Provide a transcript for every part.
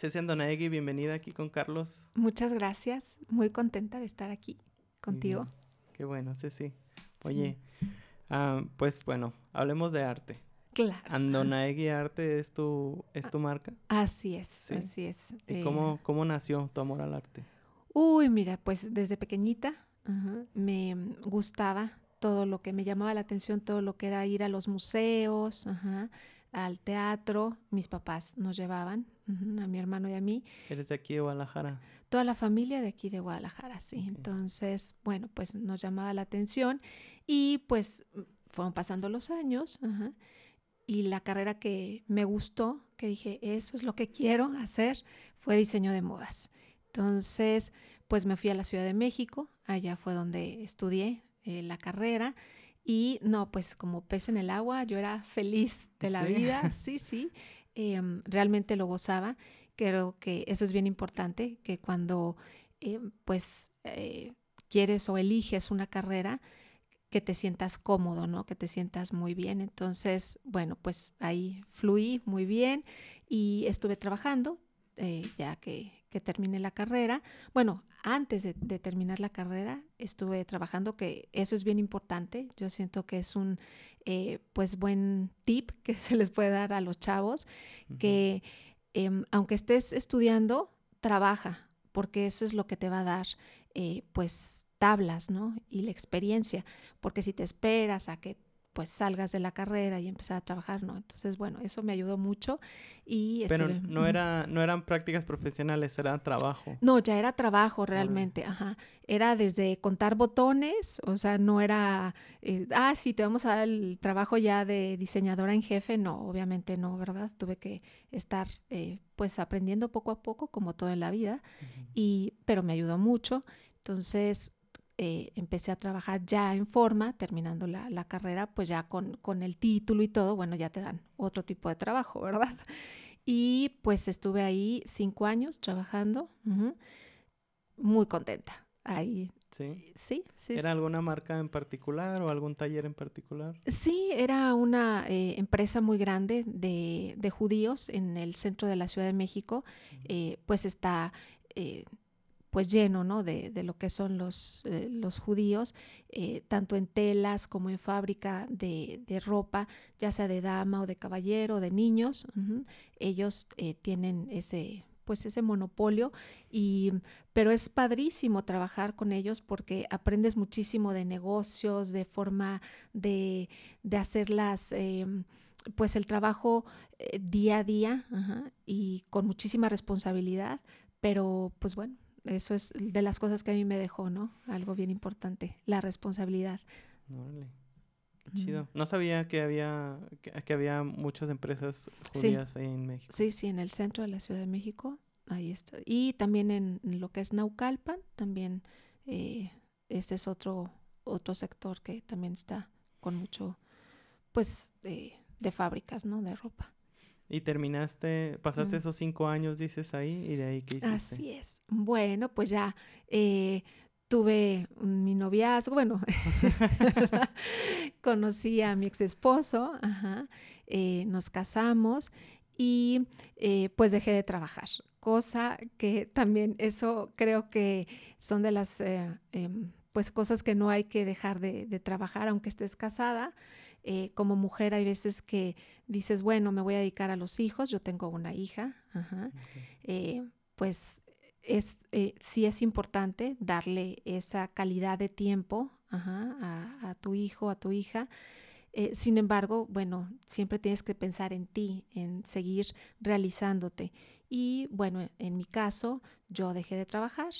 Ceci Andonaegui, bienvenida aquí con Carlos. Muchas gracias, muy contenta de estar aquí contigo. Qué bueno, Ceci. Oye, ah, pues bueno, hablemos de arte. Claro. Andonaegui Arte es tu, es tu marca. Así es, así es. ¿Y eh, cómo, cómo nació tu amor al arte? Uy, mira, pues desde pequeñita me gustaba todo lo que me llamaba la atención, todo lo que era ir a los museos, al teatro. Mis papás nos llevaban, a mi hermano y a mí. ¿Eres de aquí de Guadalajara? Toda la familia de aquí de Guadalajara, sí. Entonces, bueno, pues nos llamaba la atención y pues fueron pasando los años. Y la carrera que me gustó, que dije, eso es lo que quiero hacer, fue diseño de modas. Entonces, pues me fui a la Ciudad de México, allá fue donde estudié eh, la carrera y no, pues como pez en el agua, yo era feliz de la vida, sí, sí, em, realmente lo gozaba. Creo que eso es bien importante, que cuando em, pues eh, quieres o eliges una carrera, que te sientas cómodo, ¿no? Que te sientas muy bien. Entonces, bueno, pues ahí fluí muy bien y estuve trabajando eh, ya que, que terminé la carrera. Bueno, antes de, terminar la carrera estuve trabajando, que eso es bien importante. Yo siento que es un eh, pues buen tip que se les puede dar a los chavos, que em, aunque estés estudiando, trabaja, porque eso es lo que te va a dar eh, pues tablas, ¿no? Y la experiencia, porque si te esperas a que pues salgas de la carrera y empezar a trabajar, ¿no? Entonces, bueno, eso me ayudó mucho y Pero no era no eran prácticas profesionales, era trabajo. No, ya era trabajo realmente, ajá. Era desde contar botones, o sea, no era eh, ah, sí, te vamos a dar el trabajo ya de diseñadora en jefe, no, obviamente no, ¿verdad? Tuve que estar eh, pues aprendiendo poco a poco como todo en la vida y pero me ayudó mucho. Entonces, eh, empecé a trabajar ya en forma, terminando la, carrera, pues ya con, con, el título y todo, bueno, ya te dan otro tipo de trabajo, ¿verdad? Y pues estuve ahí cinco años trabajando, muy contenta. Ahí. Sí. Sí, sí. ¿Era alguna marca en particular o algún taller en particular? Sí, era una eh, empresa muy grande de, de, judíos en el centro de la Ciudad de México. Eh, pues está pues lleno ¿no? de, de, lo que son los, eh, los judíos, eh, tanto en telas como en fábrica de, de, ropa, ya sea de dama o de caballero, de niños. Ellos eh, tienen ese pues ese monopolio y pero es padrísimo trabajar con ellos porque aprendes muchísimo de negocios de forma de, de hacerlas pues el trabajo día a día y con muchísima responsabilidad pero pues bueno eso es de las cosas que a mí me dejó, ¿no? Algo bien importante, la responsabilidad. Órale. Qué chido. No sabía que había que, había muchas empresas judías ahí en México. Sí, sí, en el centro de la Ciudad de México, ahí está. Y también en, lo que es Naucalpan, también eh, ese es otro otro sector que también está con mucho, pues, de, de fábricas, ¿no? De ropa. Y terminaste, pasaste esos cinco años, dices ahí, y de ahí qué hiciste. Así es. Bueno, pues ya eh, tuve mi noviazgo, bueno, conocí a mi ex esposo, eh, nos casamos y eh, pues dejé de trabajar, cosa que también eso creo que son de las em, pues cosas que no hay que dejar de, de trabajar aunque estés casada. Eh, como mujer hay veces que dices, bueno, me voy a dedicar a los hijos, yo tengo una hija, eh, pues es, eh, sí es importante darle esa calidad de tiempo a, tu hijo, a tu hija. sin embargo, bueno, siempre tienes que pensar en ti, en seguir realizándote. Y bueno, en mi caso, yo dejé de trabajar.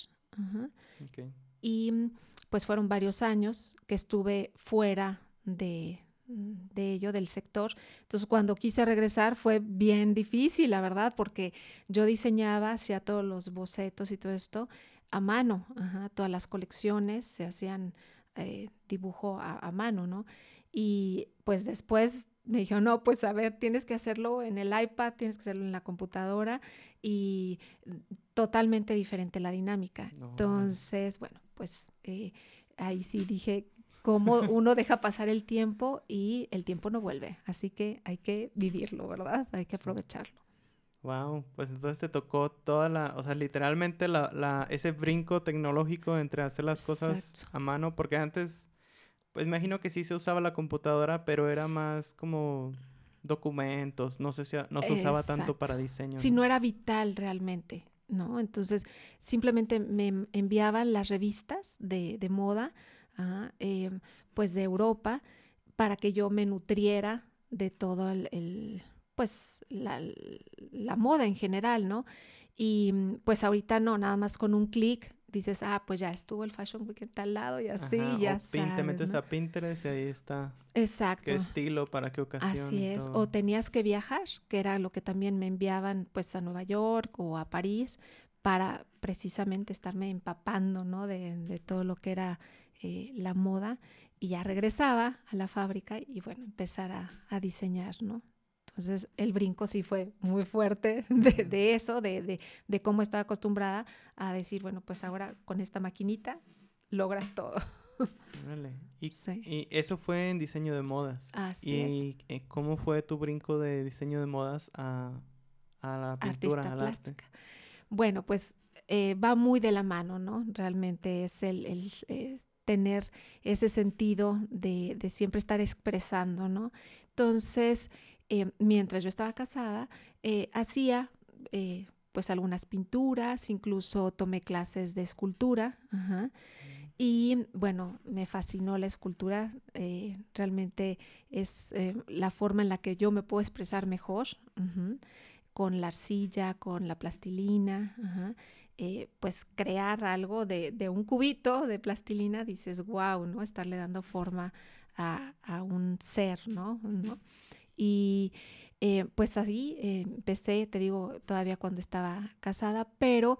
Y pues fueron varios años que estuve fuera de, de ello, del sector. Entonces, cuando quise regresar fue bien difícil, la verdad, porque yo diseñaba, hacía todos los bocetos y todo esto a mano, todas las colecciones se hacían eh, dibujo a, mano, ¿no? Y pues después me dijo, no, pues a ver, tienes que hacerlo en el iPad, tienes que hacerlo en la computadora y totalmente diferente la dinámica. Entonces, bueno, pues eh, ahí sí dije, cómo uno deja pasar el tiempo y el tiempo no vuelve. Así que hay que vivirlo, ¿verdad? Hay que aprovecharlo. Wow, pues entonces te tocó toda la, o sea, literalmente la, la, ese brinco tecnológico entre hacer las cosas a mano, porque antes, pues imagino que sí se usaba la computadora, pero era más como documentos, no sé si no se usaba tanto para diseño. Si ¿no? era vital realmente, ¿no? Entonces simplemente me enviaban las revistas de, de moda, em, pues de Europa, para que yo me nutriera de todo el pues la, la, moda en general, ¿no? Y mm, pues ahorita no, nada más con un clic dices, ah, pues ya estuvo el Fashion Week en tal lado y así, ya sabes, Te metes a Pinterest y ahí está. Exacto. ¿Qué estilo, para qué ocasión? Así es. O tenías que viajar, que era lo que también me enviaban pues a Nueva York o a París para precisamente estarme empapando, ¿no? De, de todo lo que era eh, la moda y ya regresaba a la fábrica y bueno, empezar a, a diseñar, ¿no? Entonces el brinco sí fue muy fuerte de, eso, de, cómo estaba acostumbrada a decir, bueno, pues ahora con esta maquinita logras todo. Y, y, eso fue en diseño de modas. Así y, es. ¿Cómo fue tu brinco de diseño de modas a, la pintura, al plástica. Bueno, pues eh, va muy de la mano, ¿no? Realmente es el, el tener ese sentido de, siempre estar expresando, ¿no? Entonces, eh, mientras yo estaba casada, eh, hacía eh, pues algunas pinturas, incluso tomé clases de escultura. Y bueno, me fascinó la escultura. realmente es la forma en la que yo me puedo expresar mejor, con la arcilla, con la plastilina. Pues crear algo de, de, un cubito de plastilina, dices, wow, ¿no? Estarle dando forma a, a un ser, ¿no? Y eh, pues así eh, empecé, te digo, todavía cuando estaba casada, pero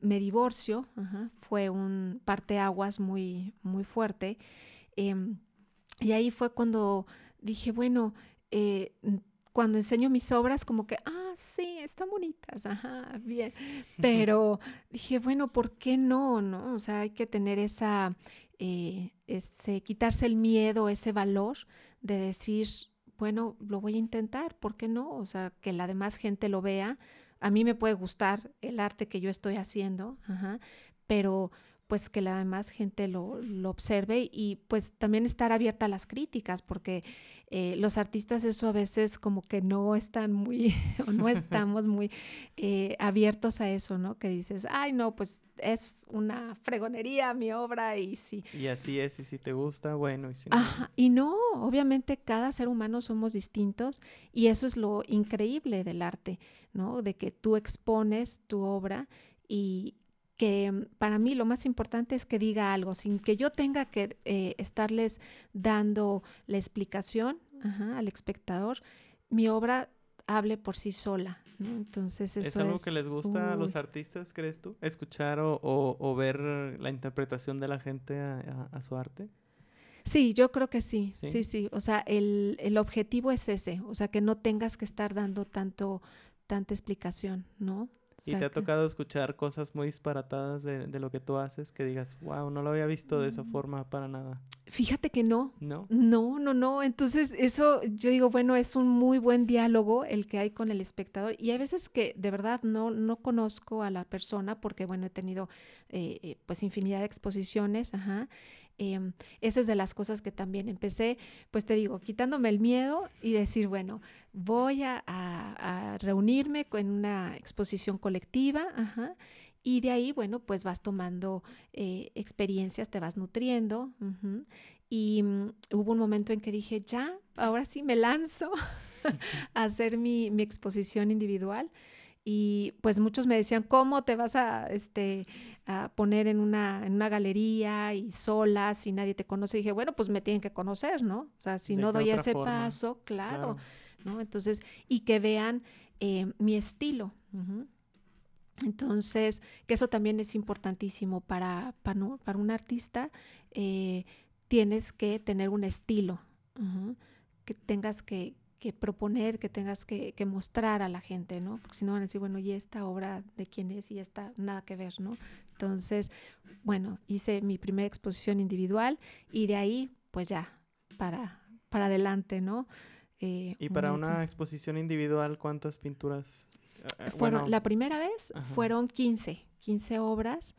me divorcio, fue un parteaguas muy, muy fuerte. Y ahí fue cuando dije, bueno, eh, cuando enseño mis obras, como que, ah, sí, están bonitas, ajá, bien. Pero dije, bueno, ¿por qué no? ¿No? O sea, hay que tener esa, ese, quitarse el miedo, ese valor de decir, bueno, lo voy a intentar, ¿por qué no? O sea, que la demás gente lo vea. A mí me puede gustar el arte que yo estoy haciendo, pero pues que la demás gente lo, lo, observe y pues también estar abierta a las críticas, porque eh, los artistas eso a veces como que no están muy, o no estamos muy eh, abiertos a eso, ¿no? Que dices, ay, no, pues es una fregonería mi obra y sí. Y así es, y si te gusta, bueno, y si no. y no, obviamente cada ser humano somos distintos y eso es lo increíble del arte, ¿no? De que tú expones tu obra y, que mm, para mí lo más importante es que diga algo, sin que yo tenga que eh, estarles dando la explicación al espectador, mi obra hable por sí sola. Entonces eso ¿Es algo que les gusta a los artistas, crees tú? ¿Escuchar o, ver la interpretación de la gente a, su arte? Sí, yo creo que sí, sí, sí. O sea, el, el, objetivo es ese, o sea, que no tengas que estar dando tanto, tanta explicación, ¿no? ¿Y te ha tocado escuchar cosas muy disparatadas de, de, lo que tú haces que digas, wow, no lo había visto de esa mm. forma para nada? Fíjate que no. No. No, no, no. Entonces, eso yo digo, bueno, es un muy buen diálogo el que hay con el espectador. Y hay veces que de verdad no, no conozco a la persona porque, bueno, he tenido eh, eh, pues infinidad de exposiciones, ajá. Eh, esa es de las cosas que también empecé, pues te digo, quitándome el miedo y decir, bueno, voy a, reunirme en una exposición colectiva, y de ahí, bueno, pues vas tomando eh, experiencias, te vas nutriendo. Y mm, hubo un momento en que dije, ya, ahora sí me lanzo a hacer mi, mi exposición individual y pues muchos me decían, ¿cómo te vas a, este, a poner en una, en una galería y sola si nadie te conoce? Dije, bueno, pues me tienen que conocer, ¿no? O sea, si no doy ese paso, claro, ¿no? Entonces, y que vean eh, mi estilo. Entonces, que eso también es importantísimo para, para, un artista. Eh, tienes que tener un estilo, que tengas que, que proponer, que tengas que, mostrar a la gente, ¿no? Porque si no van a decir, bueno, ¿y esta obra de quién es? Y esta nada que ver, ¿no? Entonces, bueno, hice mi primera exposición individual y de ahí, pues ya, para, para adelante, ¿no? Eh, ¿Y para una exposición individual cuántas pinturas Eh, fueron, la primera vez fueron 15, 15 obras,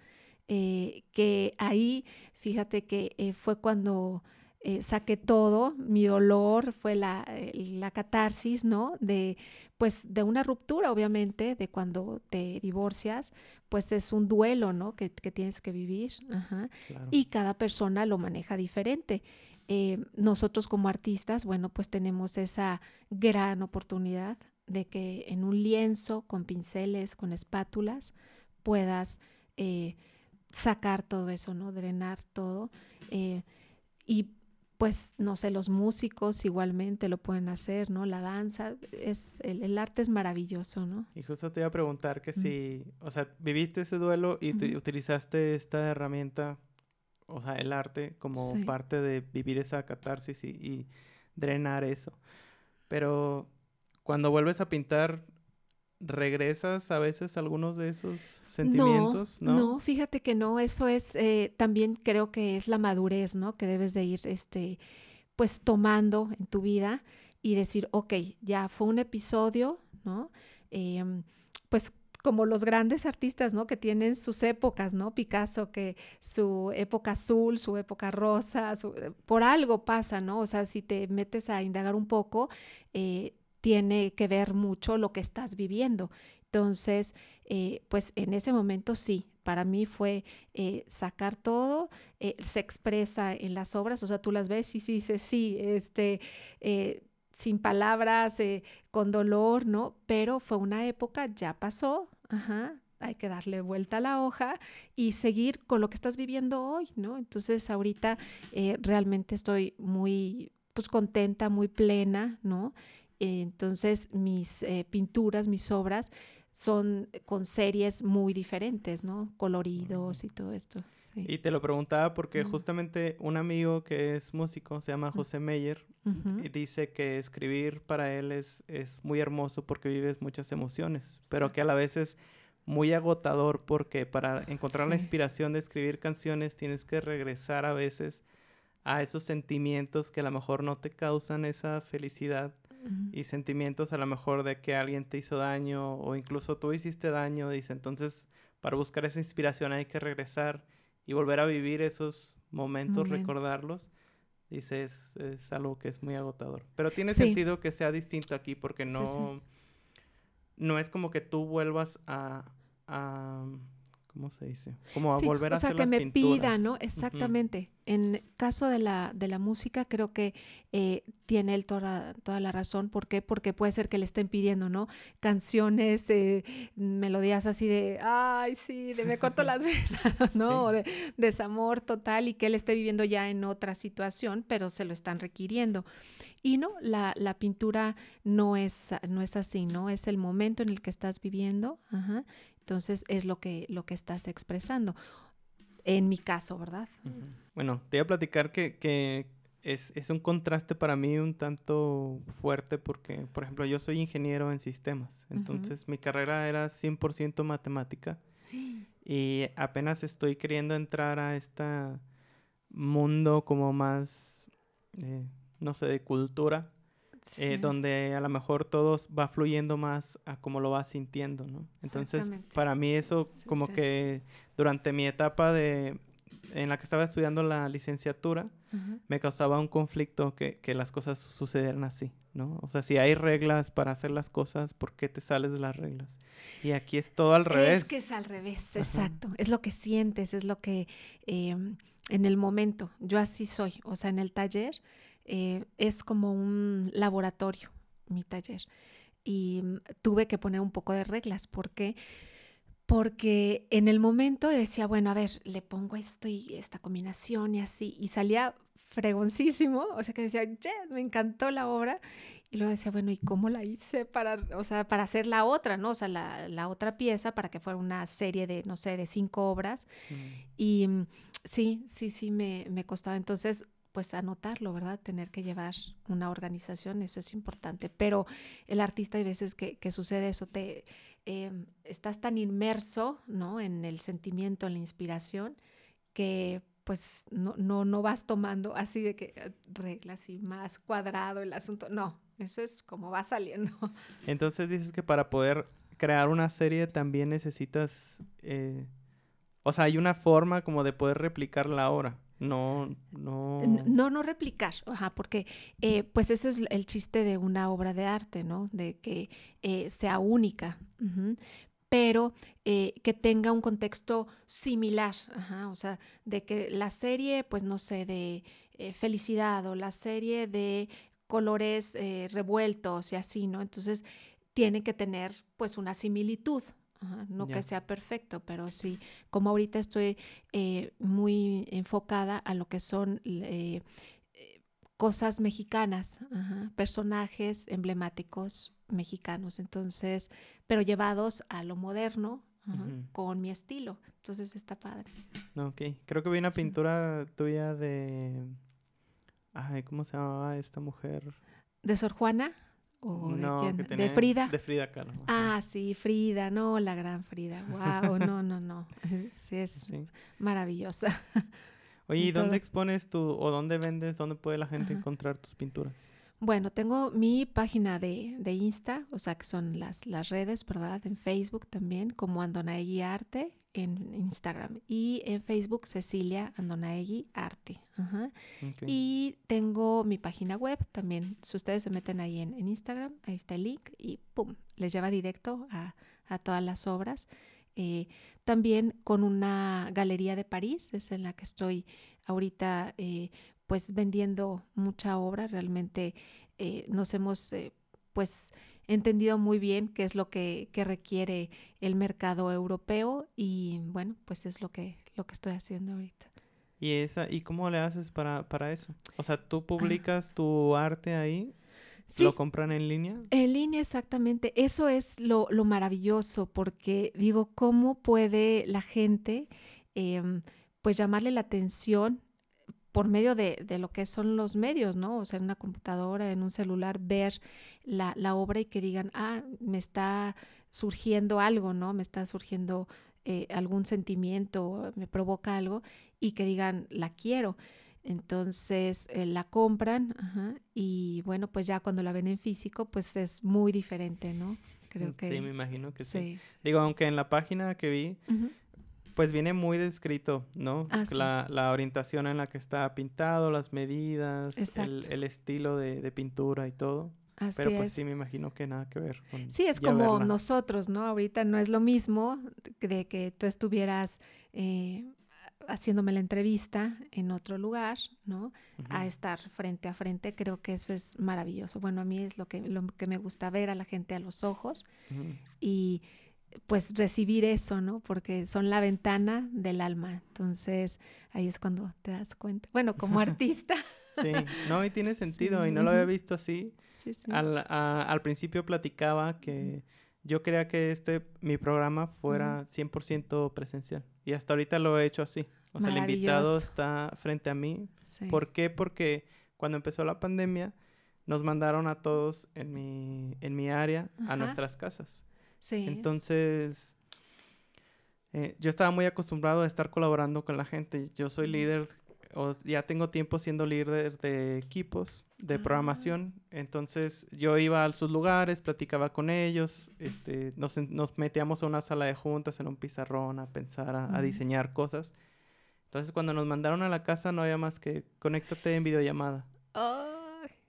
eh, que ahí, fíjate que eh, fue cuando saqué todo, mi dolor, fue la, la, catarsis, ¿no? De, pues, de una ruptura, obviamente, de cuando te divorcias, pues es un duelo, ¿no? Que, que tienes que vivir. Y cada persona lo maneja diferente. nosotros como artistas, bueno, pues tenemos esa gran oportunidad de que en un lienzo, con pinceles, con espátulas, puedas eh, sacar todo eso, ¿no? Drenar todo. Eh, y pues, no sé, los músicos igualmente lo pueden hacer, ¿no? La danza, es, el, arte es maravilloso, ¿no? Y justo te iba a preguntar que si, o sea, viviste ese duelo y utilizaste esta herramienta, o sea, el arte como parte de vivir esa catarsis y drenar eso. Pero cuando vuelves a pintar, ¿regresas a veces algunos de esos sentimientos? No, no, fíjate que no, eso es, eh, también creo que es la madurez, ¿no? Que debes de ir, este, pues tomando en tu vida y decir, ok, ya fue un episodio, ¿no? Em, pues como los grandes artistas, ¿no? Que tienen sus épocas, ¿no? Picasso, que su época azul, su época rosa, por algo pasa, ¿no? O sea, si te metes a indagar un poco, eh, tiene que ver mucho lo que estás viviendo. Entonces, eh, pues en ese momento sí, para mí fue eh, sacar todo, eh, se expresa en las obras, o sea, tú las ves y sí dices, sí, este, sin palabras, con dolor, ¿no? Pero fue una época, ya pasó, hay que darle vuelta a la hoja y seguir con lo que estás viviendo hoy, ¿no? Entonces, ahorita realmente estoy muy, pues contenta, muy plena, ¿no? Entonces mis eh, pinturas, mis obras son con series muy diferentes, ¿no? Coloridos y todo esto. Y te lo preguntaba porque justamente un amigo que es músico, se llama José Meyer, y dice que escribir para él es, es muy hermoso porque vives muchas emociones, pero que a la vez es muy agotador porque para encontrar la inspiración de escribir canciones tienes que regresar a veces a esos sentimientos que a lo mejor no te causan esa felicidad y sentimientos a lo mejor de que alguien te hizo daño o incluso tú hiciste daño, dice, entonces para buscar esa inspiración hay que regresar y volver a vivir esos momentos, recordarlos. Dice, es, algo que es muy agotador. Pero tiene sentido que sea distinto aquí porque no, no es como que tú vuelvas a ¿cómo se dice? Como a volver a o sea, que me pida, ¿no? Exactamente. En caso de la, de la música, creo que eh, tiene el toda, toda la razón. ¿Por qué? Porque puede ser que le estén pidiendo, ¿no? Canciones, eh, melodías así de, ay, sí, de me corto las venas, ¿no? De desamor total y que él esté viviendo ya en otra situación, pero se lo están requiriendo. Y no, la, la pintura no es, no es así, ¿no? Es el momento en el que estás viviendo, ajá, entonces es lo que, lo que estás expresando. En mi caso, ¿verdad? Bueno, te voy a platicar que, es, un contraste para mí un tanto fuerte porque, por ejemplo, yo soy ingeniero en sistemas. Entonces mi carrera era 100% matemática y apenas estoy queriendo entrar a este mundo como más, eh, no sé, de cultura eh, donde a lo mejor todo va fluyendo más a como lo vas sintiendo, ¿no? Entonces, para mí eso como que durante mi etapa de en la que estaba estudiando la licenciatura, me causaba un conflicto que, que, las cosas sucedieran así, ¿no? O sea, si hay reglas para hacer las cosas, ¿por qué te sales de las reglas? Y aquí es todo al revés. Es que es al revés, exacto. Es lo que sientes, es lo que em, en el momento, yo así soy, o sea, en el taller eh, es como un laboratorio, mi taller. Y mm, tuve que poner un poco de reglas. ¿Por qué? Porque en el momento decía, bueno, a ver, le pongo esto y esta combinación y así. Y salía fregoncísimo. O sea que decía, me encantó la obra. Y luego decía, bueno, ¿y cómo la hice para, o sea, para hacer la otra, ¿no? O sea, la, otra pieza para que fuera una serie de, no sé, de cinco obras. Y mm, sí, sí, sí, me, me costaba. Entonces, pues anotarlo, ¿verdad? Tener que llevar una organización, eso es importante. Pero el artista hay veces que, sucede eso, te em, estás tan inmerso, ¿no? En el sentimiento, en la inspiración, que pues no, no, no vas tomando así de que eh, reglas y más cuadrado el asunto. No, eso es como va saliendo. Entonces dices que para poder crear una serie también necesitas, eh, o sea, hay una forma como de poder replicar la obra. No, no. No, no replicar, ajá, porque eh, pues ese es el chiste de una obra de arte, ¿no? De que eh, sea única, pero que tenga un contexto similar, ajá, o sea, de que la serie, pues no sé, de felicidad o la serie de colores revueltos y así, ¿no? Entonces, tiene que tener pues una similitud. No que sea perfecto, pero sí, como ahorita estoy eh, muy enfocada a lo que son eh, cosas mexicanas, personajes emblemáticos mexicanos, entonces, pero llevados a lo moderno, con mi estilo. Entonces está padre. Ok, creo que vi una pintura tuya de... Ay, ¿cómo se llamaba esta mujer? ¿De Sor Juana? De quién? ¿De Frida? De Frida Kahlo. Ah, sí, Frida, no, la gran Frida. Wow, no, no, no. Sí, es maravillosa. Oye, ¿y dónde expones tú o dónde vendes, dónde puede la gente encontrar tus pinturas? Bueno, tengo mi página de, de, Insta, o sea que son las, las redes, ¿verdad? En Facebook también, como Andonaegui Arte, en Instagram. Y en Facebook, Cecilia Andonaegui Arte. Y tengo mi página web también. Si ustedes se meten ahí en, Instagram, ahí está el link y ¡pum! Les lleva directo a, a todas las obras. Eh, también con una galería de París, es en la que estoy ahorita eh, pues vendiendo mucha obra, realmente eh, nos hemos pues entendido muy bien qué es lo que, requiere el mercado europeo y bueno, pues es lo que, lo que estoy haciendo ahorita. ¿Y, esa, ¿Y cómo le haces para, para eso? O sea, ¿tú ah. publicas tu arte ahí? ¿Lo compran en línea? En línea, exactamente. Eso es lo, lo maravilloso, porque digo, ¿cómo puede la gente em, pues llamarle la atención por medio de, lo que son los medios, ¿no? O sea, en una computadora, en un celular, ver la, obra y que digan, ah, me está surgiendo algo, ¿no? Me está surgiendo eh, algún sentimiento, me provoca algo, y que digan, la quiero. Entonces eh, la compran y bueno, pues ya cuando la ven en físico, pues es muy diferente, ¿no? Creo que... Sí, me imagino que sí. Digo, aunque en la página que vi, pues viene muy descrito, ¿no? Ah, la, orientación en la que está pintado, las medidas, el, estilo de, pintura y todo. Así Pero pues sí, me imagino que nada que ver con Sí, es como nosotros, ¿no? Ahorita no es lo mismo de que tú estuvieras eh, haciéndome la entrevista en otro lugar, ¿no? A estar frente a frente, creo que eso es maravilloso. Bueno, a mí es lo que, lo que me gusta ver a la gente a los ojos y pues recibir eso, ¿no? Porque son la ventana del alma. Entonces, ahí es cuando te das cuenta. Bueno, como artista. Sí, no, y tiene sentido, y no lo había visto así. Sí, sí. Al, al, principio platicaba que yo quería que este, mi programa fuera 100% presencial, y hasta ahorita lo he hecho así. O sea, el invitado está frente a mí. ¿Por qué? Porque cuando empezó la pandemia, nos mandaron a todos en mi, en mi área a nuestras casas. Entonces, eh, yo estaba muy acostumbrado a estar colaborando con la gente. Yo soy líder, o ya tengo tiempo siendo líder de equipos de ah. programación. Entonces, yo iba a sus lugares, platicaba con ellos, este, nos, nos metíamos a una sala de juntas, en un pizarrón, a pensar, a, diseñar cosas. Entonces, cuando nos mandaron a la casa, no había más que conéctate en videollamada.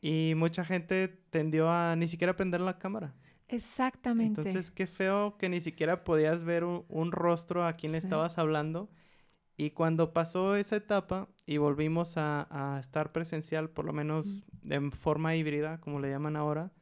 Y mucha gente tendió a ni siquiera prender la cámara. Exactamente. Entonces, qué feo que ni siquiera podías ver un, rostro a quien estabas hablando. Y cuando pasó esa etapa y volvimos a, estar presencial, por lo menos en forma híbrida, como le llaman ahora,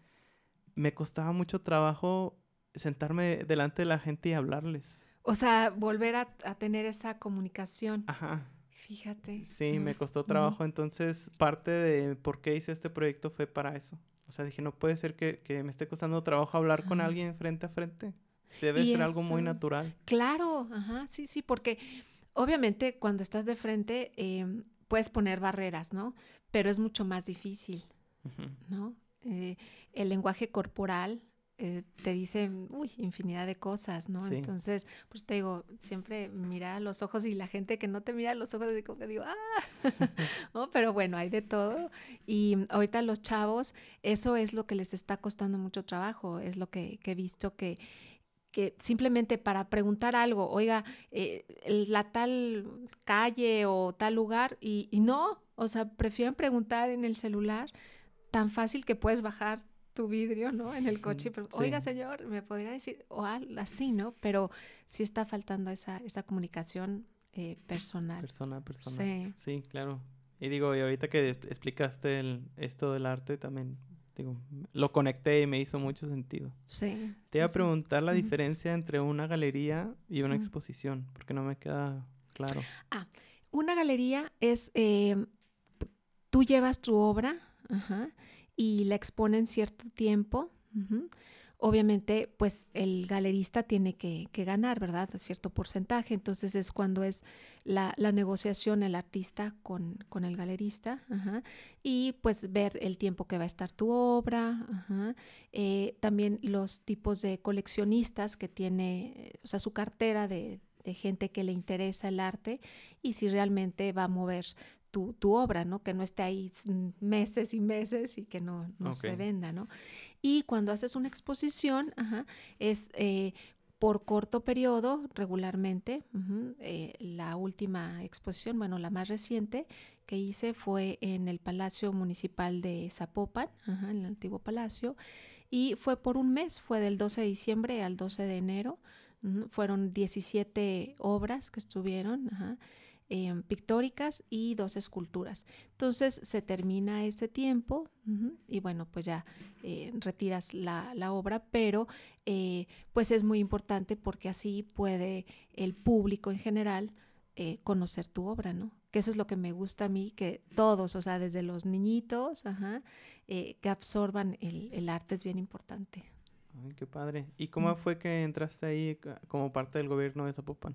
me costaba mucho trabajo sentarme delante de la gente y hablarles. O sea, volver a, tener esa comunicación. Ajá. Fíjate. Sí, me costó trabajo. Entonces, parte de por qué hice este proyecto fue para eso. O sea, dije, no puede ser que, me esté costando trabajo hablar con alguien frente a frente. Debe ser algo muy natural. Claro, ajá, sí, sí, porque obviamente cuando estás de frente em, puedes poner barreras, ¿no? Pero es mucho más difícil, ¿no? Eh, el lenguaje corporal eh, te dice, uy, infinidad de cosas, ¿no? Entonces, pues te digo, siempre mira a los ojos y la gente que no te mira a los ojos, digo, que digo, ah, ¿no? Pero bueno, hay de todo. Y ahorita los chavos, eso es lo que les está costando mucho trabajo, es lo que, he visto que que simplemente para preguntar algo, oiga, eh, la tal calle o tal lugar, y, no, o sea, prefieren preguntar en el celular, tan fácil que puedes bajar tu vidrio, ¿no? En el coche, pero, oiga, señor, me podría decir, o así, ¿no? Pero sí está faltando esa, esa comunicación eh, personal. Persona persona. Sí. sí, claro. Y digo, y ahorita que explicaste el, esto del arte también, digo, lo conecté y me hizo mucho sentido. Sí. Te iba a preguntar la diferencia entre una galería y una exposición, porque no me queda claro. Ah, una galería es, eh, tú llevas tu obra y la exponen cierto tiempo obviamente pues el galerista tiene que, ganar, ¿verdad? Cierto porcentaje. Entonces es cuando es la, negociación el artista con, el galerista y pues ver el tiempo que va a estar tu obra. Eh, también los tipos de coleccionistas que tiene, o sea, su cartera de, gente que le interesa el arte y si realmente va a mover tu, obra, ¿no? Que no esté ahí meses y meses y que no, se venda, ¿no? Y cuando haces una exposición, es eh, por corto periodo, regularmente. Eh, la última exposición, bueno, la más reciente que hice fue en el Palacio Municipal de Zapopan, en el antiguo palacio, y fue por un mes, fue del 12 de diciembre al 12 de enero. Fueron 17 obras que estuvieron. Em, pictóricas y dos esculturas. Entonces se termina ese tiempo y bueno, pues ya eh, retiras la, obra, pero eh, pues es muy importante porque así puede el público en general eh, conocer tu obra, ¿no? Que eso es lo que me gusta a mí, que todos, o sea, desde los niñitos, que absorban el, el arte es bien importante. Ay, qué padre. ¿Y cómo fue que entraste ahí como parte del gobierno de Zapopan?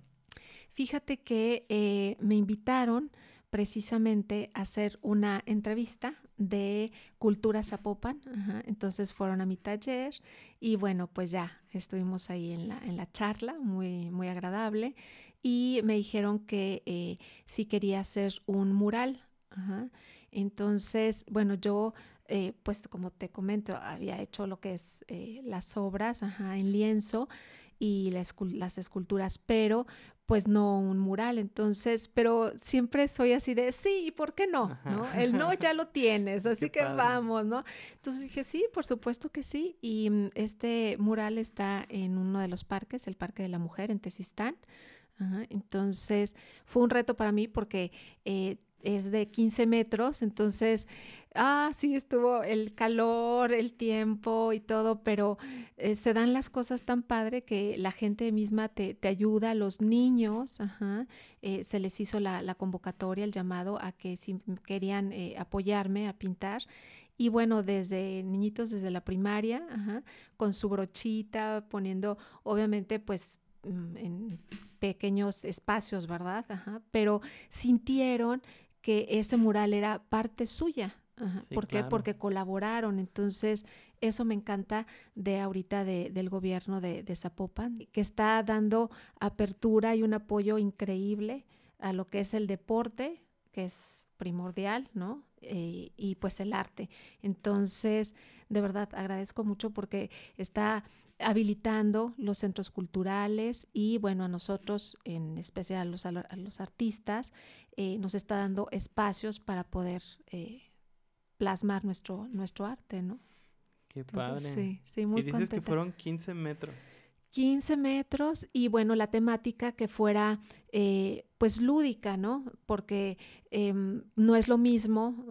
Fíjate que eh, me invitaron precisamente a hacer una entrevista de Cultura Zapopan. Entonces fueron a mi taller y bueno, pues ya estuvimos ahí en la, en la charla, muy, muy agradable. Y me dijeron que eh, sí quería hacer un mural. Entonces, bueno, yo eh, pues como te comento, había hecho lo que es las obras en lienzo y las esculturas, pero pues no un mural, entonces, pero siempre soy así de, sí, ¿por qué no? ¿no? El no ya lo tienes, así que vamos, ¿no? Entonces dije, sí, por supuesto que sí, y mm, este mural está en uno de los parques, el Parque de la Mujer en Tesistán, entonces fue un reto para mí porque eh, es de 15 metros, entonces, ah, sí, estuvo el calor, el tiempo y todo, pero eh, se dan las cosas tan padre que la gente misma te, ayuda, los niños, ajá, eh, se les hizo la, convocatoria, el llamado a que si querían eh, apoyarme a pintar. Y bueno, desde niñitos, desde la primaria, ajá, con su brochita, poniendo, obviamente, pues mm, en pequeños espacios, ¿verdad? Ajá, pero sintieron que ese mural era parte suya. ¿Por qué? Porque colaboraron. Entonces, eso me encanta de ahorita del gobierno de, Zapopan, que está dando apertura y un apoyo increíble a lo que es el deporte, que es primordial, ¿no? Eh, y pues el arte. Entonces, de verdad, agradezco mucho porque está habilitando los centros culturales y bueno, a nosotros, en especial a los, a los artistas, eh, nos está dando espacios para poder eh, plasmar nuestro, nuestro arte, ¿no? Qué padre. sí, sí, muy Y dices que fueron 15 metros. 15 metros y bueno, la temática que fuera eh, pues lúdica, ¿no? Porque em, no es lo mismo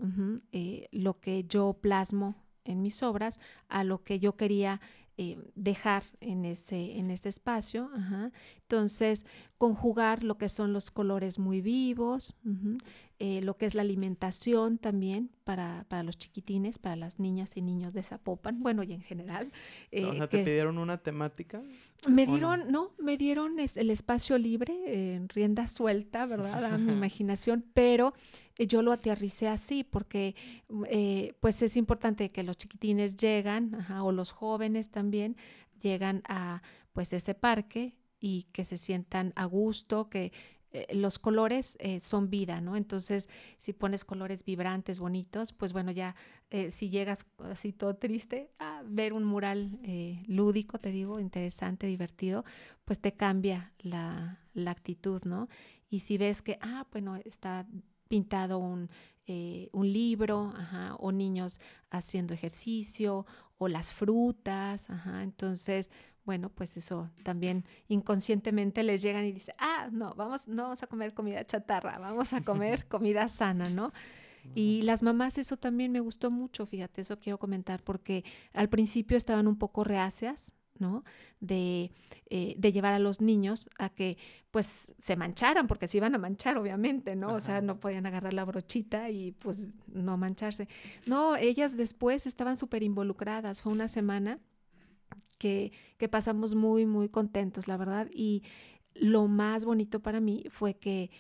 lo que yo plasmo en mis obras a lo que yo quería eh, dejar en ese, en ese espacio. Entonces, conjugar lo que son los colores muy vivos, eh, lo que es la alimentación también para, los chiquitines, para las niñas y niños de Zapopan, bueno, y en general. Eh, o sea, ¿te pidieron una temática? Me dieron, no? me dieron el espacio libre, en rienda suelta, ¿verdad? A mi imaginación, pero yo lo aterricé así porque pues es importante que los chiquitines llegan, o los jóvenes también, llegan a pues ese parque y que se sientan a gusto, que eh, los colores eh, son vida, ¿no? Entonces, si pones colores vibrantes, bonitos, pues bueno, ya eh, si llegas así todo triste a ver un mural lúdico, te digo, interesante, divertido, pues te cambia la, la, actitud, ¿no? Y si ves que, ah, bueno, está pintado un, un libro, ajá, o niños haciendo ejercicio, o las frutas, ajá, entonces bueno, pues eso también inconscientemente les llegan y dicen, ah, no, vamos, no vamos a comer comida chatarra, vamos a comer comida sana, ¿no? Y las mamás, eso también me gustó mucho, fíjate, eso quiero comentar, porque al principio estaban un poco reacias, ¿no? De, eh, de, llevar a los niños a que pues se mancharan, porque se iban a manchar, obviamente, ¿no? O sea, no podían agarrar la brochita y pues no mancharse. No, ellas después estaban súper involucradas, fue una semana que, pasamos muy, muy contentos, la verdad. Y lo más bonito para mí fue que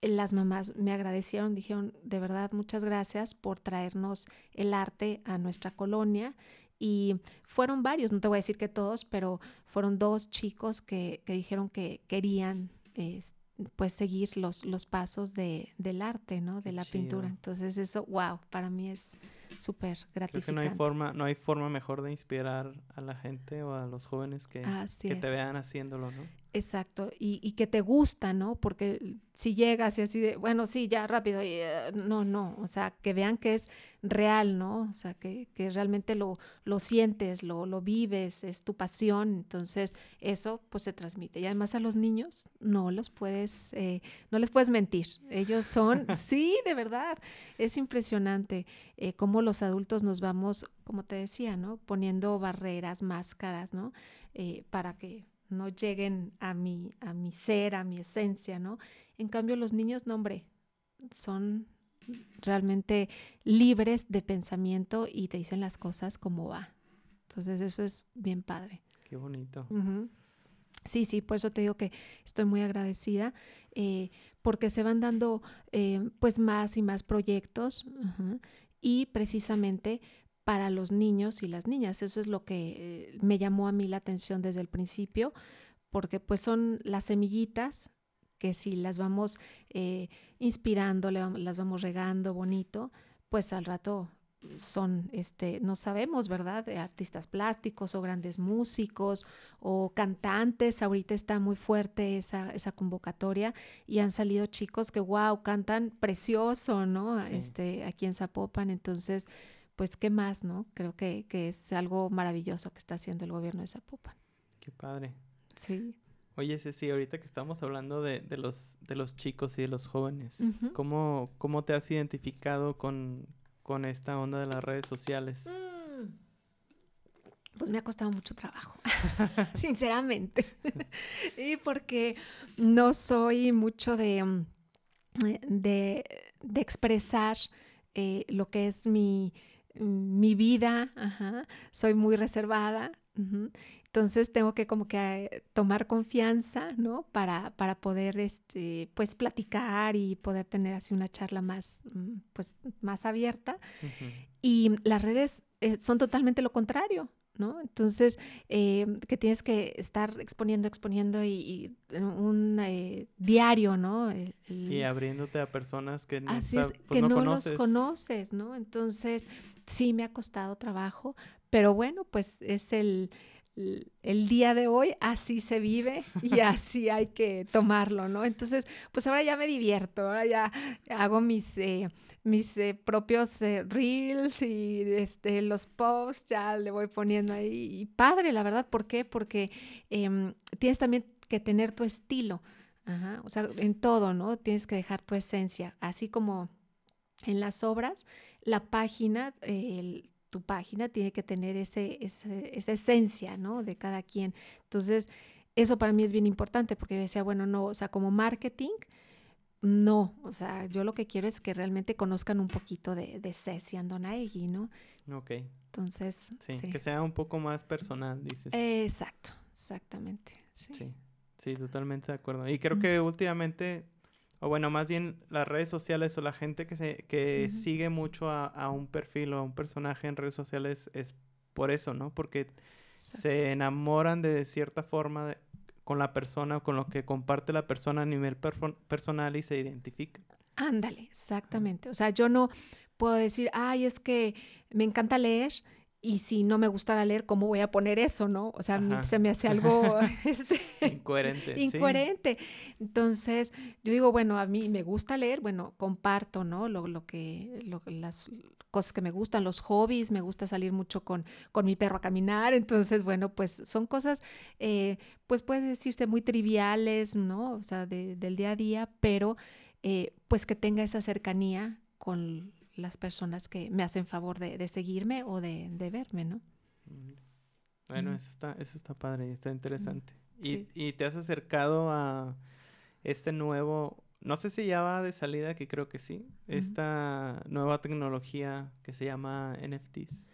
las mamás me agradecieron, dijeron, de verdad, muchas gracias por traernos el arte a nuestra colonia. Y fueron varios, no te voy a decir que todos, pero fueron dos chicos que, dijeron que querían pues seguir los, los pasos de, del arte, ¿no? De la pintura. Entonces eso, wow, para mí es súper gratificante. Creo que no hay forma, no hay forma mejor de inspirar a la gente o a los jóvenes que, que te vean haciéndolo, ¿no? Exacto, y, y, que te gusta, ¿no? Porque si llegas y así de, bueno, sí, ya rápido, eh, no, no, o sea, que vean que es real, ¿no? O sea, que, que realmente lo, lo sientes, lo, lo, vives, es tu pasión, entonces eso pues se transmite. Y además a los niños no los puedes, eh, no les puedes mentir, ellos son, sí, de verdad, es impresionante eh, cómo los adultos nos vamos, como te decía, ¿no? Poniendo barreras, máscaras, ¿no? para que no lleguen a mi, a mi ser, a mi esencia, ¿no? En cambio, los niños, no, hombre, son realmente libres de pensamiento y te dicen las cosas como va. Entonces, eso es bien padre. Qué bonito. Sí, sí, por eso te digo que estoy muy agradecida eh, porque se van dando eh, pues más y más proyectos y precisamente para los niños y las niñas. Eso es lo que eh, me llamó a mí la atención desde el principio, porque pues son las semillitas que si las vamos eh, inspirando, las vamos regando bonito, pues al rato son, este, no sabemos, ¿verdad? artistas plásticos o grandes músicos o cantantes. Ahorita está muy fuerte esa, esa convocatoria y han salido chicos que, wow, cantan precioso, ¿no? Este, aquí en Zapopan. Entonces, pues qué más, ¿no? Creo que, es algo maravilloso que está haciendo el gobierno de Zapopan. Qué padre. Sí. Oye, Ceci, ahorita que estamos hablando de, los, de los chicos y de los jóvenes, ¿cómo, te has identificado con, esta onda de las redes sociales? Mm. Pues me ha costado mucho trabajo, sinceramente. y porque no soy mucho de, de, de expresar eh, lo que es mi, mi vida, soy muy reservada. Entonces tengo que como que tomar confianza, ¿no? Para, para poder, este, pues, platicar y poder tener así una charla más, mm, pues, más abierta. Y las redes eh, son totalmente lo contrario, ¿no? Entonces, eh, que tienes que estar exponiendo, exponiendo y, un diario, ¿no? y abriéndote a personas que no, es, pues, que no, los conoces, ¿no? Entonces, sí me ha costado trabajo, pero bueno, pues es el, el día de hoy así se vive y así hay que tomarlo, ¿no? Entonces, pues ahora ya me divierto, ahora ya hago mis, eh, mis eh, propios eh, reels y este, los posts, ya le voy poniendo ahí. Y padre, la verdad, ¿por qué? Porque em, tienes también que tener tu estilo, o sea, en todo, ¿no? Tienes que dejar tu esencia, así como en las obras, la página, el, tu página tiene que tener ese, esa esencia, ¿no? De cada quien. Entonces, eso para mí es bien importante porque yo decía, bueno, no, o sea, como marketing, no, o sea, yo lo que quiero es que realmente conozcan un poquito de, de Ceci Andonaegui, ¿no? Ok. Entonces, sí, que sea un poco más personal, dices. Exacto, exactamente. Sí, sí, totalmente de acuerdo. Y creo que últimamente o bueno, más bien las redes sociales o la gente que, se, que sigue mucho a, un perfil o a un personaje en redes sociales es por eso, ¿no? Porque se enamoran de cierta forma con la persona, con lo que comparte la persona a nivel personal y se identifica. Ándale, exactamente. O sea, yo no puedo decir, ay, es que me encanta leer y si no me gustara leer, ¿cómo voy a poner eso, no? O sea, se me hace algo este, incoherente. incoherente. Entonces, yo digo, bueno, a mí me gusta leer, bueno, comparto, ¿no? Lo, lo que, lo, las cosas que me gustan, los hobbies, me gusta salir mucho con, con mi perro a caminar, entonces, bueno, pues son cosas, eh, pues puede decirse muy triviales, ¿no? O sea, del día a día, pero eh, pues que tenga esa cercanía con las personas que me hacen favor de, seguirme o de, verme, ¿no? Bueno, eso está, eso está padre, está interesante. Y, y, te has acercado a este nuevo, no sé si ya va de salida, que creo que sí, esta nueva tecnología que se llama NFTs.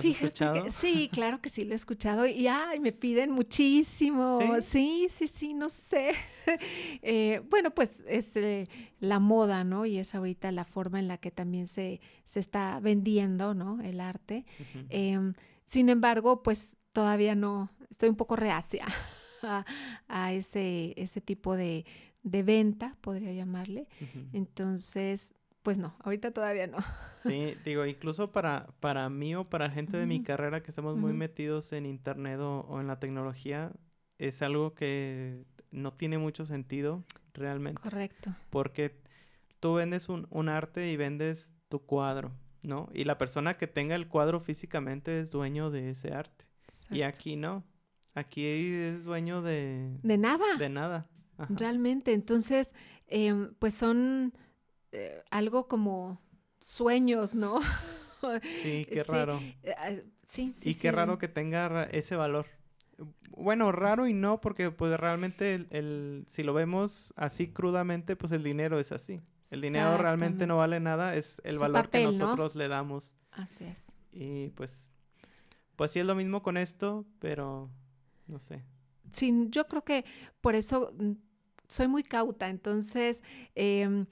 Fíjate sí, claro que sí lo he escuchado y ay, me piden muchísimo. Sí, sí, sí, no sé. Eh, bueno, pues es eh, la moda, ¿no? Y es ahorita la forma en la que también se, se está vendiendo, ¿no? El arte. Em, sin embargo, pues todavía no, estoy un poco reacia a, ese, ese tipo de, de venta, podría llamarle. Entonces, pues no, ahorita todavía no. Sí, digo, incluso para, para mí o para gente de mi carrera que estamos muy metidos en internet o, en la tecnología, es algo que no tiene mucho sentido realmente. Correcto. Porque tú vendes un, un arte y vendes tu cuadro, ¿no? Y la persona que tenga el cuadro físicamente es dueño de ese arte. Y aquí no. Aquí es dueño de... De nada. De nada. Realmente. Entonces, em, pues son eh, algo como sueños, ¿no? Sí, qué raro. Eh, ah, sí, sí, y qué raro que tenga ese valor. Bueno, raro y no, porque pues realmente el, si lo vemos así crudamente, pues el dinero es así. El dinero realmente no vale nada, es el valor que nosotros le damos. Así es. Y pues, pues sí es lo mismo con esto, pero no sé. Sí, yo creo que por eso mm, soy muy cauta, entonces... Eh,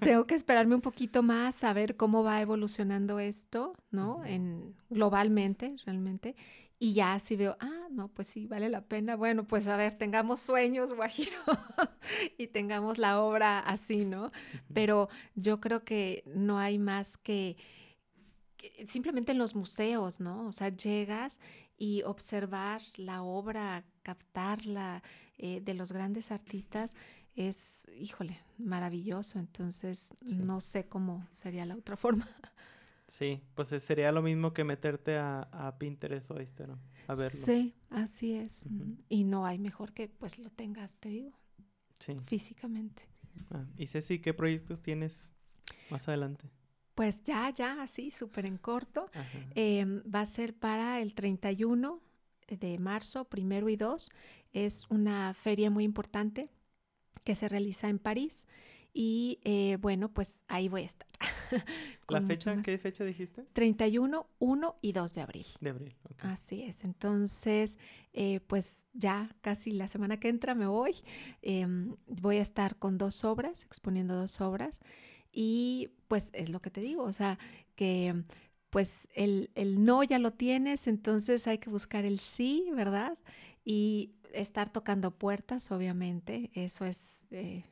tengo que esperarme un poquito más a ver cómo va evolucionando esto, ¿no? En, globalmente, realmente. Y ya si veo, ah, no, pues sí, vale la pena. Bueno, pues a ver, tengamos sueños, Guajiro, y tengamos la obra así, ¿no? Pero yo creo que no hay más que, simplemente en los museos, ¿no? O sea, llegas y observar la obra, captarla eh, de los grandes artistas es, híjole, maravilloso. Entonces, no sé cómo sería la otra forma. Sí, pues sería lo mismo que meterte a, Pinterest o Instagram a verlo. Sí, así es. Y no hay mejor que pues lo tengas, te digo. Sí. Físicamente. Ah, y Ceci, ¿qué proyectos tienes más adelante? Pues ya, ya, así, súper en corto. Em, va a ser para el 31 de marzo, primero y dos. Es una feria muy importante que se realiza en París. Y eh, bueno, pues ahí voy a estar. ¿La fecha? ¿Qué fecha dijiste? 31, 1 y 2 de abril. De abril, Así es. Entonces, eh, pues ya casi la semana que entra me voy. Em, voy a estar con dos obras, exponiendo dos obras. Y pues es lo que te digo, o sea, que pues el, el no ya lo tienes, entonces hay que buscar el sí, ¿verdad? Y estar tocando puertas, obviamente, eso es eh,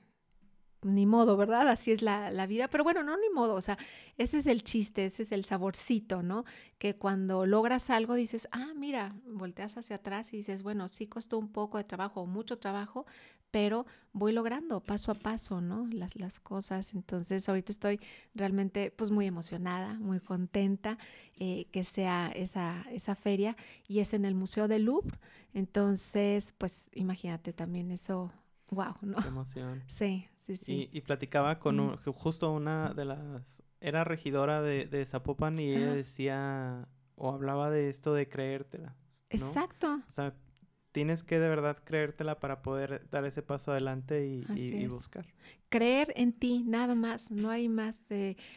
ni modo, ¿verdad? Así es la, la, vida, pero bueno, no ni modo, o sea, ese es el chiste, ese es el saborcito, ¿no? Que cuando logras algo dices, ah, mira, volteas hacia atrás y dices, bueno, sí costó un poco de trabajo, mucho trabajo, pero voy logrando paso a paso, ¿no? Las, las cosas. Entonces, ahorita estoy realmente pues muy emocionada, muy contenta eh, que sea esa, esa feria y es en el Museo del Louvre. Entonces, pues imagínate también eso. Wow, ¿no? Qué emoción. Sí, sí, sí. Y, platicaba con justo una de las, era regidora de, de Zapopan y ella decía, o hablaba de esto de creértela. Exacto. O sea, tienes que de verdad creértela para poder dar ese paso adelante y, buscar. Creer en ti, nada más, no hay más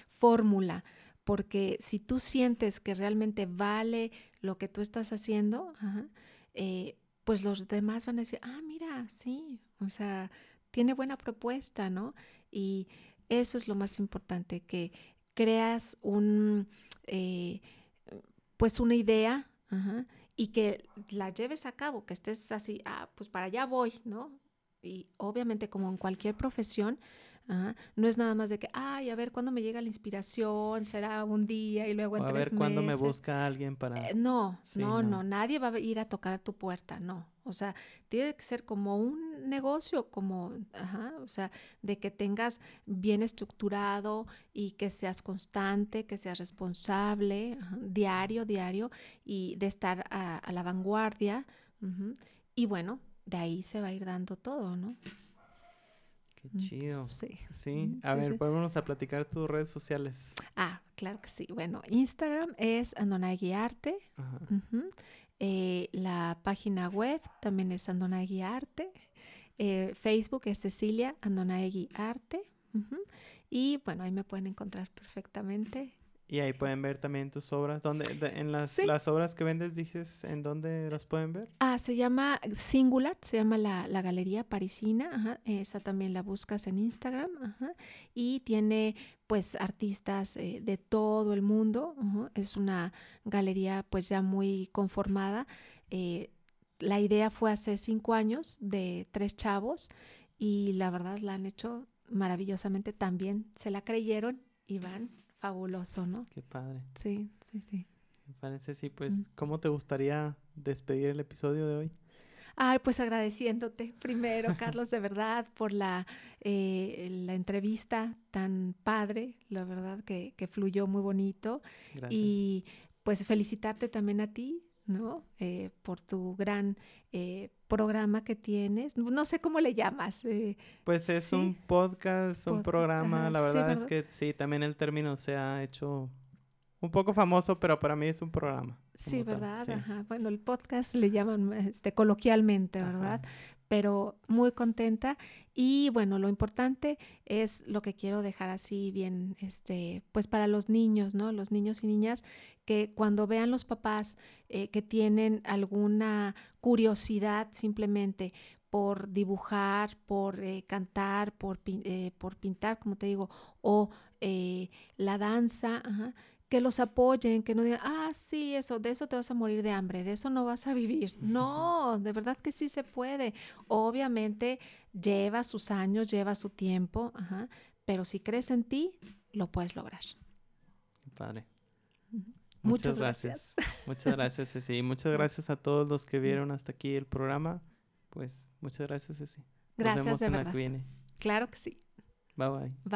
fórmula, porque si tú sientes que realmente vale lo que tú estás haciendo, eh, pues los demás van a decir, ah, mira, sí, o sea, tiene buena propuesta, ¿no? Y eso es lo más importante, que creas un, eh, pues una idea y que la lleves a cabo, que estés así, ah, pues para allá voy, ¿no? Y obviamente como en cualquier profesión, no es nada más de que, ay, a ver cuándo me llega la inspiración, será un día y luego en o a ver cuándo me busca alguien para... Eh, no, no, no, nadie va a ir a tocar a tu puerta, no. O sea, tiene que ser como un negocio, como, ajá, o sea, de que tengas bien estructurado y que seas constante, que seas responsable, diario, diario, y de estar a, la vanguardia. Y bueno, de ahí se va a ir dando todo, ¿no? Qué mm, chido. Sí. Sí. A ver, sí. a platicar tus redes sociales. Ah, claro que sí. Bueno, Instagram es Andonagui Arte. Eh, la página web también es Andonagui Arte. Eh, Facebook es Cecilia Andonagui Arte. Y bueno, ahí me pueden encontrar perfectamente. Y ahí pueden ver también tus obras. ¿Dónde, en las, las, obras que vendes, dices, ¿en dónde las pueden ver? Ah, se llama Singular, se llama la, la Galería Parisina. Ajá, esa también la buscas en Instagram. Ajá, y tiene, pues, artistas eh, de todo el mundo. Es una galería, pues, ya muy conformada. Eh, la idea fue hace cinco años de tres chavos y la verdad la han hecho maravillosamente. También se la creyeron y van fabuloso, ¿no? Qué padre. Sí, sí, sí. Me parece, sí, pues, mm. ¿cómo te gustaría despedir el episodio de hoy? Ay, pues agradeciéndote primero, Carlos, de verdad, por la, eh, la entrevista tan padre, la verdad que, que fluyó muy bonito. Gracias. Y pues felicitarte también a ti, ¿no? Eh, por tu gran eh, programa que tienes. No sé cómo le llamas. Eh, pues es un podcast, un programa. la verdad, es que sí, también el término se ha hecho un poco famoso, pero para mí es un programa. Sí, ¿verdad? Ajá. Bueno, el podcast le llaman este, coloquialmente, ¿verdad? Pero muy contenta y bueno, lo importante es lo que quiero dejar así bien, este, pues para los niños, ¿no? Los niños y niñas que cuando vean los papás eh, que tienen alguna curiosidad simplemente por dibujar, por eh, cantar, por, eh, por pintar, como te digo, o la danza, ajá, que los apoyen, que no digan, ah, sí, eso, de eso te vas a morir de hambre, de eso no vas a vivir. No, de verdad que sí se puede. Obviamente lleva sus años, lleva su tiempo, pero si crees en ti, lo puedes lograr. Padre. Muchas, gracias. Muchas gracias, Ceci. muchas gracias a todos los que vieron hasta aquí el programa. Pues muchas gracias, Ceci. Gracias, de verdad. Claro que sí. Bye bye. Bye.